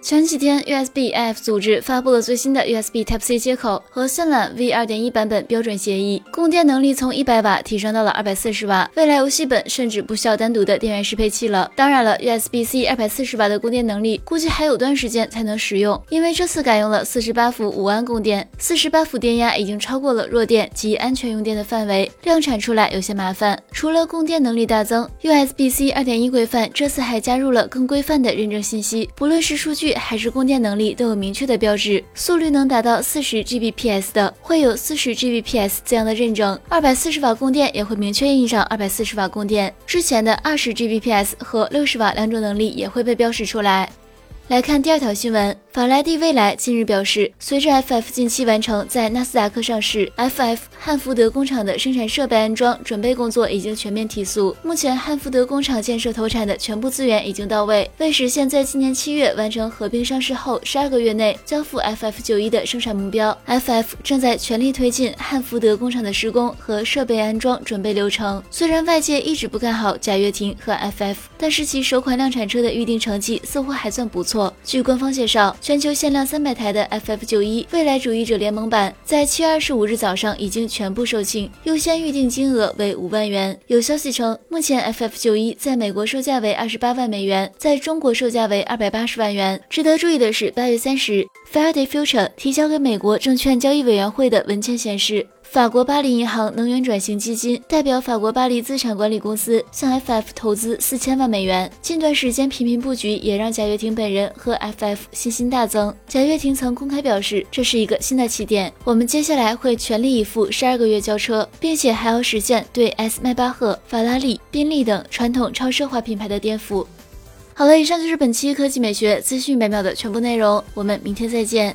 前几天，USB-F 组织发布了最新的 USB Type-C 接口和渲染 V2.1 版本标准协议，供电能力从100瓦提升到了240瓦。未来游戏本甚至不需要单独的电源适配器了。当然了，USB-C 240瓦的供电能力估计还有段时间才能使用，因为这次改用了48伏5安供电，48伏电压已经超过了弱电及安全用电的范围，量产出来有些麻烦。除了供电能力大增，USB-C 2.1规范这次还加入了更规范的认证信息，不论是数据。还是供电能力都有明确的标志，速率能达到四十 Gbps 的会有四十 Gbps 这样的认证，二百四十瓦供电也会明确印上二百四十瓦供电，之前的二十 Gbps 和六十瓦两种能力也会被标识出来。来看第二条新闻。法拉第未来近日表示，随着 FF 近期完成在纳斯达克上市，FF 汉福德工厂的生产设备安装准备工作已经全面提速。目前汉福德工厂建设投产的全部资源已经到位，为实现在今年七月完成合并上市后十二个月内交付 FF 九一的生产目标，FF 正在全力推进汉福德工厂的施工和设备安装准备流程。虽然外界一直不看好贾跃亭和 FF，但是其首款量产车的预定成绩似乎还算不错。据官方介绍。全球限量三百台的 FF 九一未来主义者联盟版，在七月二十五日早上已经全部售罄，优先预定金额为五万元。有消息称，目前 FF 九一在美国售价为二十八万美元，在中国售价为二百八十万元。值得注意的是，八月三十日，Faraday Future 提交给美国证券交易委员会的文件显示。法国巴黎银行能源转型基金代表法国巴黎资产管理公司向 FF 投资四千万美元。近段时间频频布局，也让贾跃亭本人和 FF 信心大增。贾跃亭曾公开表示，这是一个新的起点，我们接下来会全力以赴十二个月交车，并且还要实现对 S 迈巴赫、法拉利、宾利等传统超奢华品牌的颠覆。好了，以上就是本期科技美学资讯百秒的全部内容，我们明天再见。